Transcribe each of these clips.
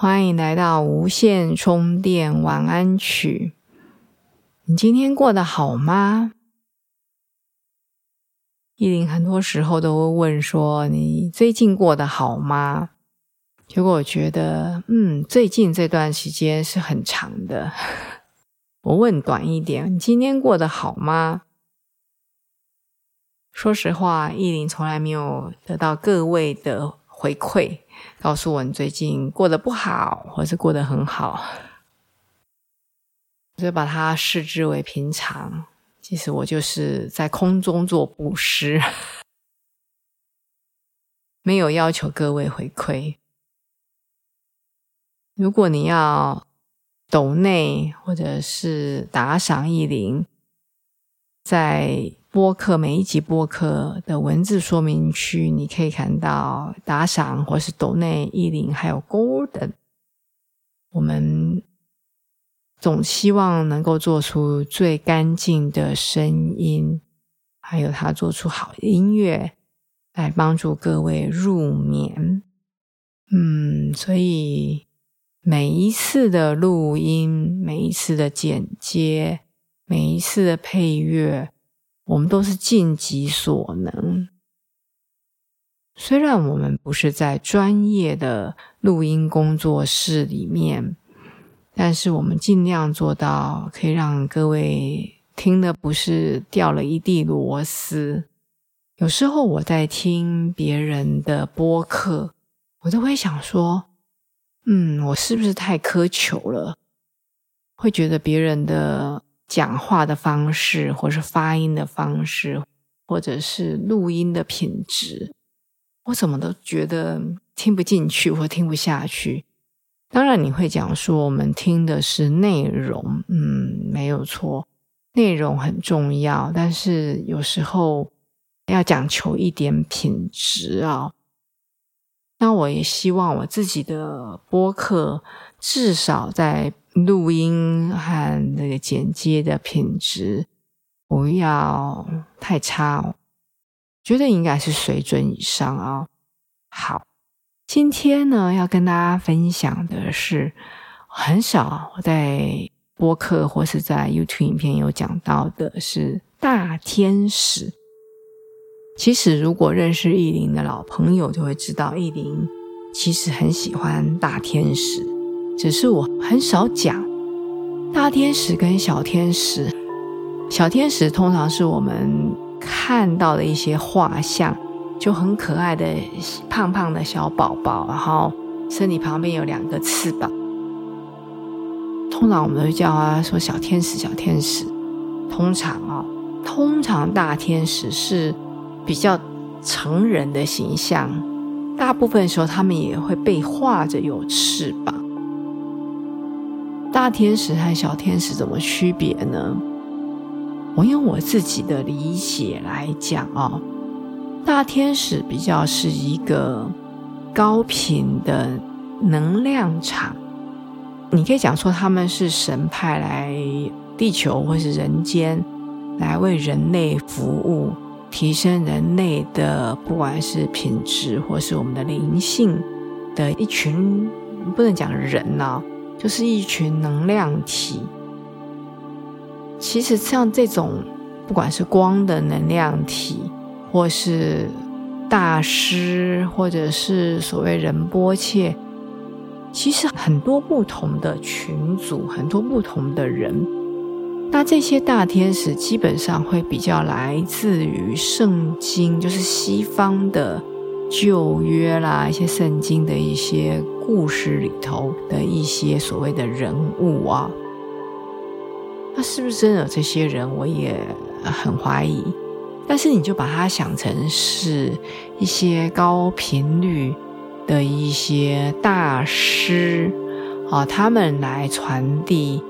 欢迎来到无线充电晚安曲。你今天过得好吗？意林很多时候都会问说：“你最近过得好吗？”结果我觉得，嗯，最近这段时间是很长的。我问短一点：“你今天过得好吗？”说实话，意林从来没有得到各位的回馈。告诉我你最近过得不好，或是过得很好，我就把它视之为平常。其实我就是在空中做布施，没有要求各位回馈。如果你要抖内或者是打赏一零，在。播客每一集播客的文字说明区，你可以看到打赏或是抖内一零，还有 Golden。我们总希望能够做出最干净的声音，还有他做出好的音乐，来帮助各位入眠。嗯，所以每一次的录音，每一次的剪接，每一次的配乐。我们都是尽己所能，虽然我们不是在专业的录音工作室里面，但是我们尽量做到可以让各位听的不是掉了一地螺丝。有时候我在听别人的播客，我都会想说：“嗯，我是不是太苛求了？”会觉得别人的。讲话的方式，或是发音的方式，或者是录音的品质，我怎么都觉得听不进去或听不下去。当然，你会讲说我们听的是内容，嗯，没有错，内容很重要，但是有时候要讲求一点品质啊。那我也希望我自己的播客至少在。录音和那个剪接的品质不要太差哦，觉得应该是水准以上啊。好，今天呢要跟大家分享的是，很少在播客或是在 YouTube 影片有讲到的是大天使。其实如果认识意林的老朋友就会知道，意林其实很喜欢大天使。只是我很少讲大天使跟小天使。小天使通常是我们看到的一些画像，就很可爱的胖胖的小宝宝，然后身体旁边有两个翅膀。通常我们都叫他说小天使，小天使。通常啊，通常大天使是比较成人的形象，大部分时候他们也会被画着有翅膀。大天使和小天使怎么区别呢？我用我自己的理解来讲哦，大天使比较是一个高频的能量场，你可以讲说他们是神派来地球或是人间来为人类服务，提升人类的不管是品质或是我们的灵性的一群，不能讲人呐。就是一群能量体。其实像这种，不管是光的能量体，或是大师，或者是所谓仁波切，其实很多不同的群组，很多不同的人。那这些大天使基本上会比较来自于圣经，就是西方的。旧约啦，一些圣经的一些故事里头的一些所谓的人物啊，那是不是真的有这些人？我也很怀疑。但是你就把它想成是一些高频率的一些大师啊，他们来传递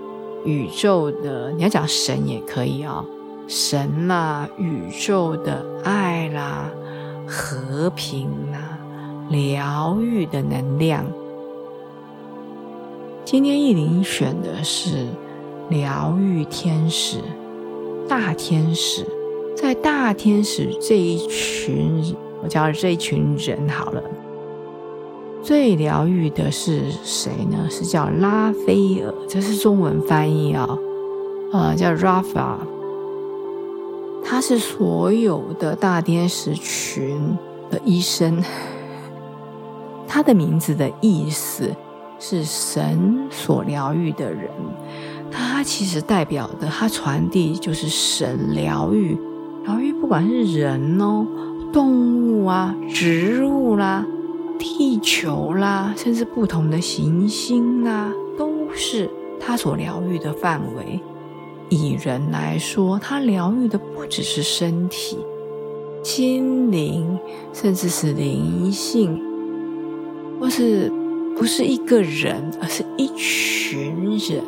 宇宙的，你要讲神也可以啊，神啦，宇宙的爱啦，和平啦，疗愈的能量。今天意林选的是疗愈天使，大天使，在大天使这一群，我叫这一群人好了。最疗愈的是谁呢？是叫拉斐尔，这是中文翻译啊，呃，叫 Rafa。他是所有的大天使群的医生。他的名字的意思是神所疗愈的人。他其实代表的，他传递就是神疗愈，疗愈不管是人哦、动物啊、植物啦。地球啦，甚至不同的行星啦，都是他所疗愈的范围。以人来说，他疗愈的不只是身体、心灵，甚至是灵性，或是不是一个人，而是一群人。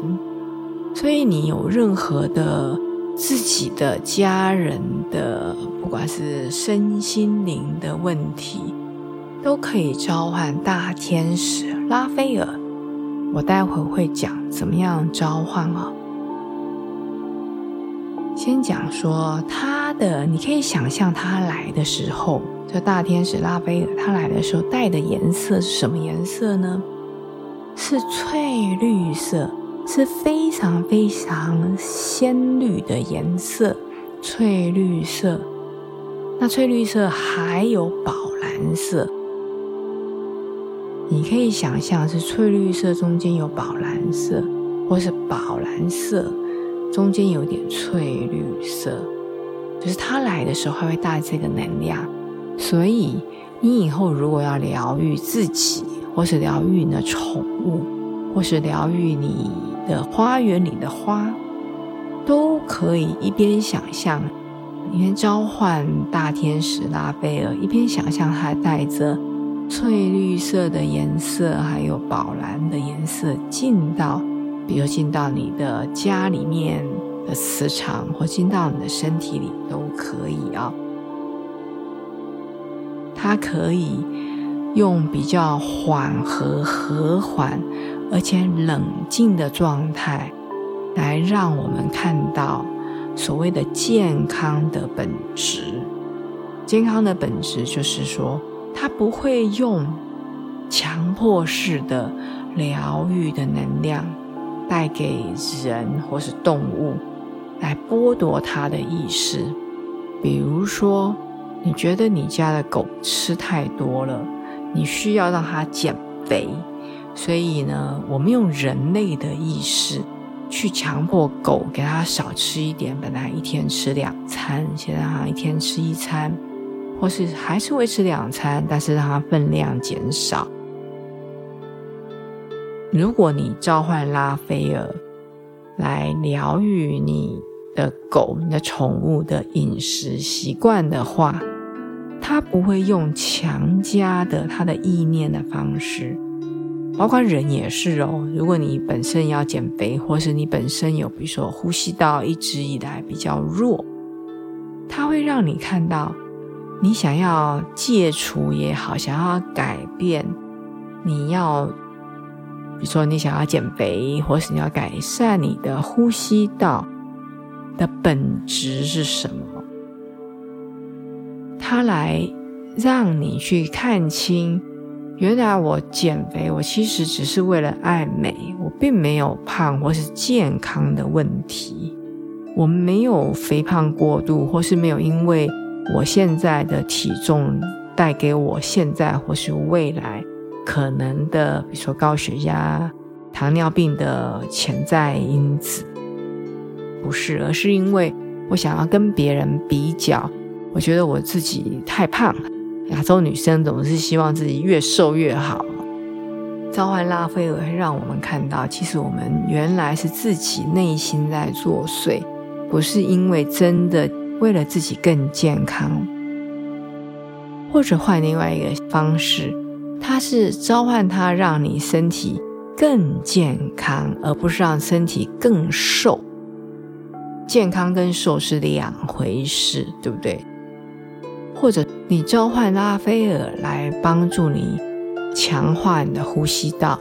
所以，你有任何的自己的家人的，不管是身心灵的问题。都可以召唤大天使拉斐尔。我待会会讲怎么样召唤哦。先讲说他的，你可以想象他来的时候，这大天使拉斐尔他来的时候带的颜色是什么颜色呢？是翠绿色，是非常非常鲜绿的颜色，翠绿色。那翠绿色还有宝蓝色。你可以想象是翠绿色中间有宝蓝色，或是宝蓝色中间有点翠绿色，就是他来的时候，他会带这个能量。所以你以后如果要疗愈自己，或是疗愈你的宠物，或是疗愈你的花园里的花，都可以一边想象，一边召唤大天使拉斐尔，一边想象他带着。翠绿色的颜色，还有宝蓝的颜色，进到，比如进到你的家里面的磁场，或进到你的身体里都可以啊。它可以用比较缓和、和缓，而且冷静的状态，来让我们看到所谓的健康的本质。健康的本质就是说。它不会用强迫式的疗愈的能量带给人或是动物来剥夺它的意识。比如说，你觉得你家的狗吃太多了，你需要让它减肥，所以呢，我们用人类的意识去强迫狗给它少吃一点。本来一天吃两餐，现在它一天吃一餐。或是还是维持两餐，但是让它分量减少。如果你召唤拉斐尔来疗愈你的狗、你的宠物的饮食习惯的话，它不会用强加的它的意念的方式，包括人也是哦。如果你本身要减肥，或是你本身有比如说呼吸道一直以来比较弱，它会让你看到。你想要戒除也好，想要改变，你要，比如说你想要减肥，或是你要改善你的呼吸道的本质是什么？它来让你去看清，原来我减肥，我其实只是为了爱美，我并没有胖或是健康的问题，我没有肥胖过度，或是没有因为。我现在的体重带给我现在或是未来可能的，比如说高血压、糖尿病的潜在因子，不是，而是因为我想要跟别人比较，我觉得我自己太胖了。亚洲女生总是希望自己越瘦越好。召唤拉斐尔会让我们看到，其实我们原来是自己内心在作祟，不是因为真的。为了自己更健康，或者换另外一个方式，它是召唤它，让你身体更健康，而不是让身体更瘦。健康跟瘦是两回事，对不对？或者你召唤拉斐尔来帮助你强化你的呼吸道，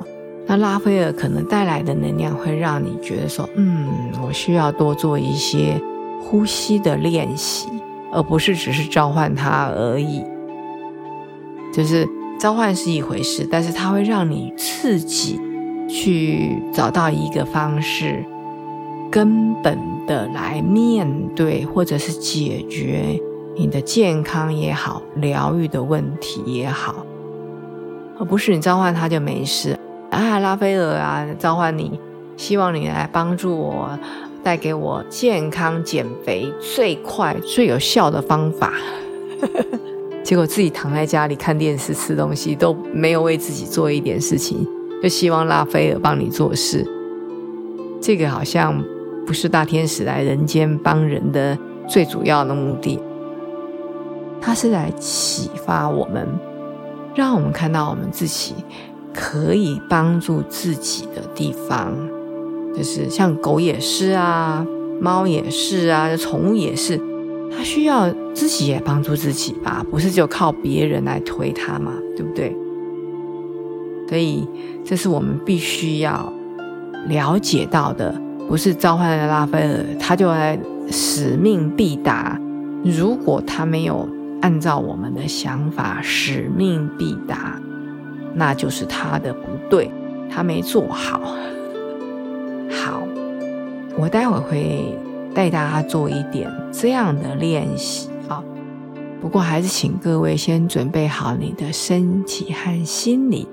那拉斐尔可能带来的能量会让你觉得说，嗯，我需要多做一些呼吸的练习，而不是只是召唤它而已。就是召唤是一回事，但是它会让你自己去找到一个方式，根本的来面对或者是解决你的健康也好、疗愈的问题也好，而不是你召唤它就没事。啊，拉斐尔啊，召唤你，希望你来帮助我，带给我健康、减肥最快、最有效的方法。结果自己躺在家里看电视、吃东西，都没有为自己做一点事情，就希望拉斐尔帮你做事。这个好像不是大天使来人间帮人的最主要的目的，他是来启发我们，让我们看到我们自己可以帮助自己的地方，就是像狗也是啊，猫也是啊，宠物也是。它需要自己也帮助自己吧，不是就靠别人来推它嘛，对不对？所以这是我们必须要了解到的，不是召唤了拉斐尔，他就来使命必达。如果他没有按照我们的想法，使命必达，那就是他的不对，他没做好。好，我待会会。带大家做一点这样的练习啊！不过还是请各位先准备好你的身体和心理，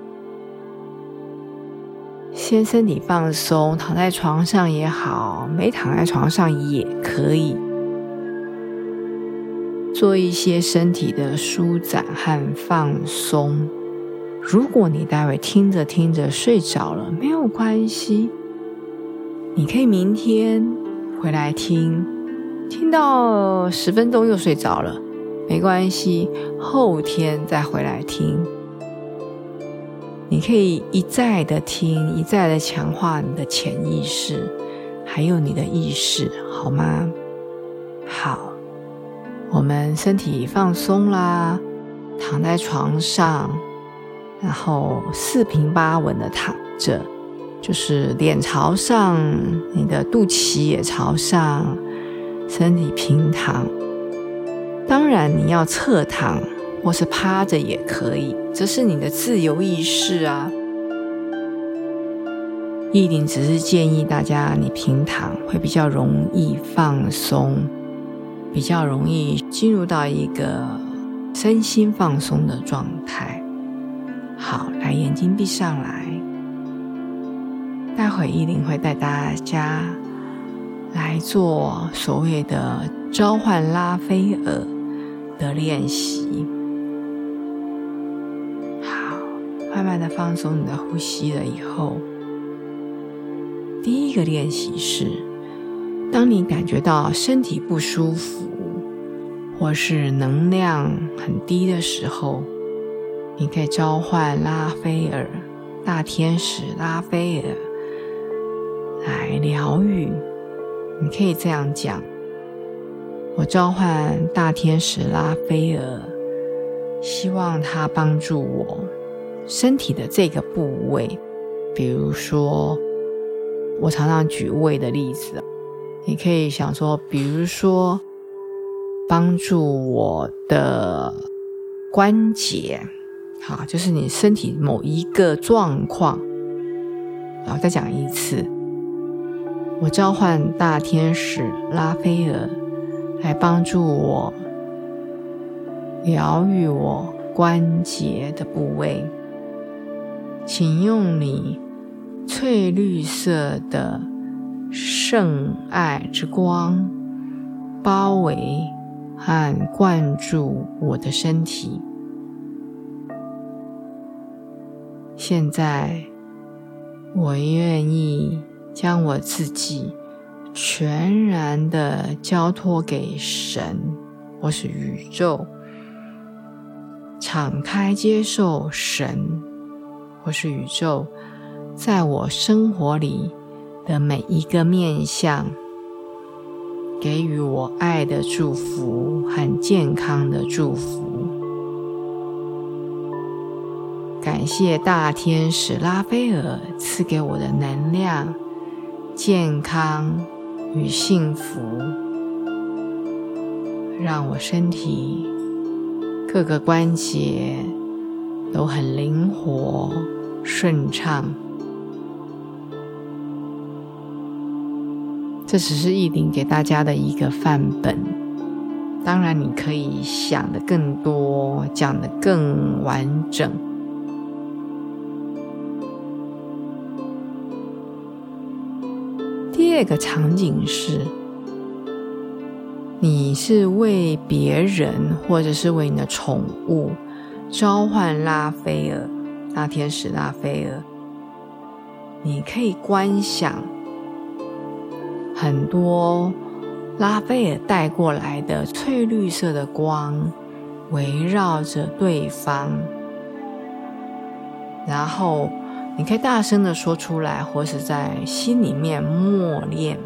先身体放松，躺在床上也好，没躺在床上也可以，做一些身体的舒展和放松。如果你待会听着听着睡着了，没有关系，你可以明天。回来听，听到十分钟又睡着了，没关系，后天再回来听。你可以一再的听，一再的强化你的潜意识，还有你的意识，好吗？好，我们身体放松啦，躺在床上，然后四平八稳的躺着。就是脸朝上，你的肚脐也朝上，身体平躺。当然，你要侧躺或是趴着也可以，这是你的自由意识啊。意林只是建议大家，你平躺会比较容易放松，比较容易进入到一个身心放松的状态。好，来，眼睛闭上来。待会依林会带大家来做所谓的召唤拉斐尔的练习。慢慢的放松你的呼吸了以后，第一个练习是：当你感觉到身体不舒服，或是能量很低的时候，你可以召唤拉斐尔，大天使拉斐尔。来疗愈，你可以这样讲：我召唤大天使拉斐尔，希望他帮助我身体的这个部位。比如说，我常常举胃的例子，你可以想说，比如说帮助我的关节，好，就是你身体某一个状况。好再讲一次。我召唤大天使拉斐尔来帮助我疗愈我关节的部位，请用你翠绿色的圣爱之光包围和灌注我的身体。现在，我愿意。将我自己全然的交托给神或是宇宙，敞开接受神或是宇宙在我生活里的每一个面相，给予我爱的祝福和健康的祝福。感谢大天使拉斐尔赐给我的能量、健康与幸福，让我身体各个关节都很灵活、顺畅。这只是意林给大家的一个范本，当然你可以想的更多，讲的更完整。第二个场景是，你是为别人或者是为你的宠物召唤拉斐尔大天使拉斐尔，你可以观想很多拉斐尔带过来的翠绿色的光围绕着对方，然后。你可以大声的说出来，或是在心里面默念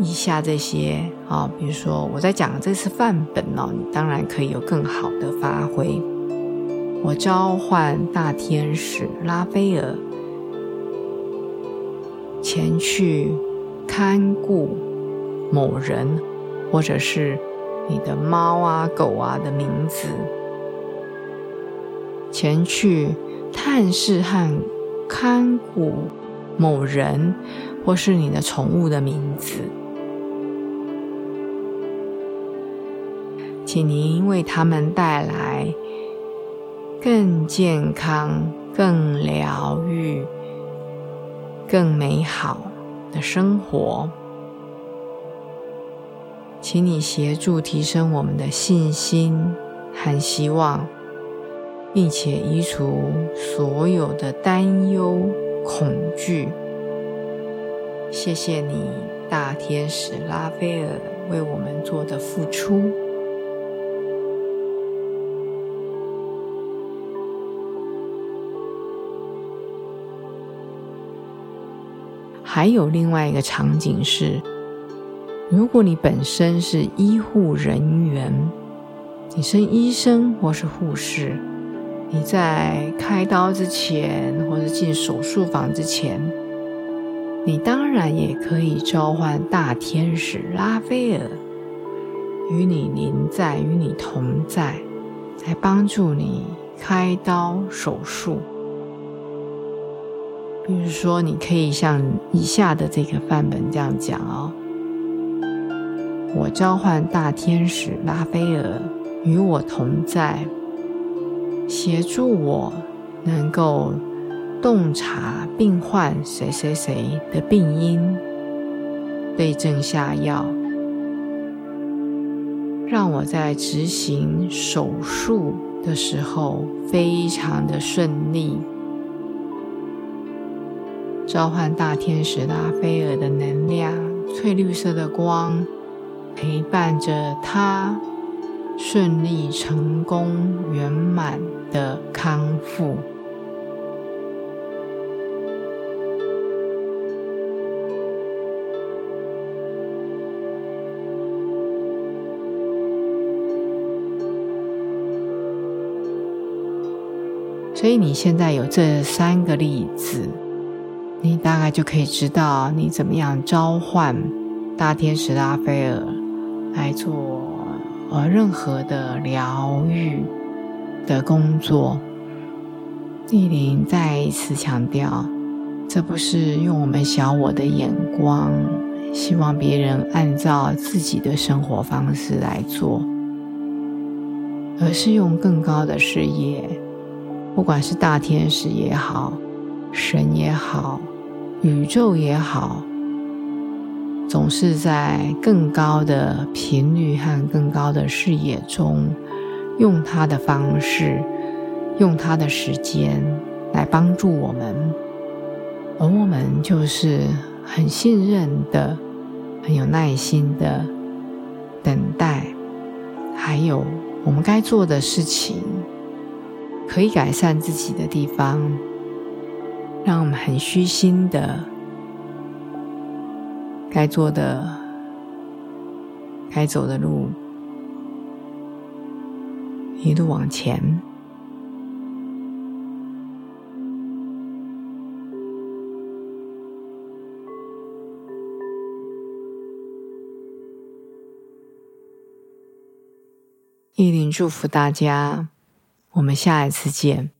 一下这些啊。比如说，我在讲这次范本哦，你当然可以有更好的发挥。我召唤大天使拉斐尔前去看顾某人，或者是你的猫啊、狗啊的名字，前去。探视和看顾某人，或是你的宠物的名字，请您为他们带来更健康、更疗愈、更美好的生活。请你协助提升我们的信心和希望。并且移除所有的担忧、恐惧。谢谢你，大天使拉斐尔为我们做的付出。还有另外一个场景是，如果你本身是医护人员，你是医生或是护士。你在开刀之前，或者进手术房之前，你当然也可以召唤大天使拉斐尔，与你临在，与你同在，来帮助你开刀手术。比如说，你可以像以下的这个范本这样讲哦：我召唤大天使拉斐尔，与我同在。协助我能够洞察病患谁谁谁的病因，对症下药，让我在执行手术的时候非常的顺利。召唤大天使拉斐尔的能量，翠绿色的光陪伴着他。顺利、成功、圆满的康复。所以你现在有这三个例子，你大概就可以知道你怎么样召唤大天使拉斐尔来做。呃任何的疗愈的工作，丽玲再一次强调，这不是用我们小我的眼光，希望别人按照自己的生活方式来做，而是用更高的视野，不管是大天使也好，神也好，宇宙也好。总是在更高的频率和更高的视野中，用他的方式，用他的时间来帮助我们，而我们就是很信任的、很有耐心的等待，还有我们该做的事情，可以改善自己的地方，让我们很虚心的，该做的、该走的路，一路往前。意林祝福大家，我们下一次见。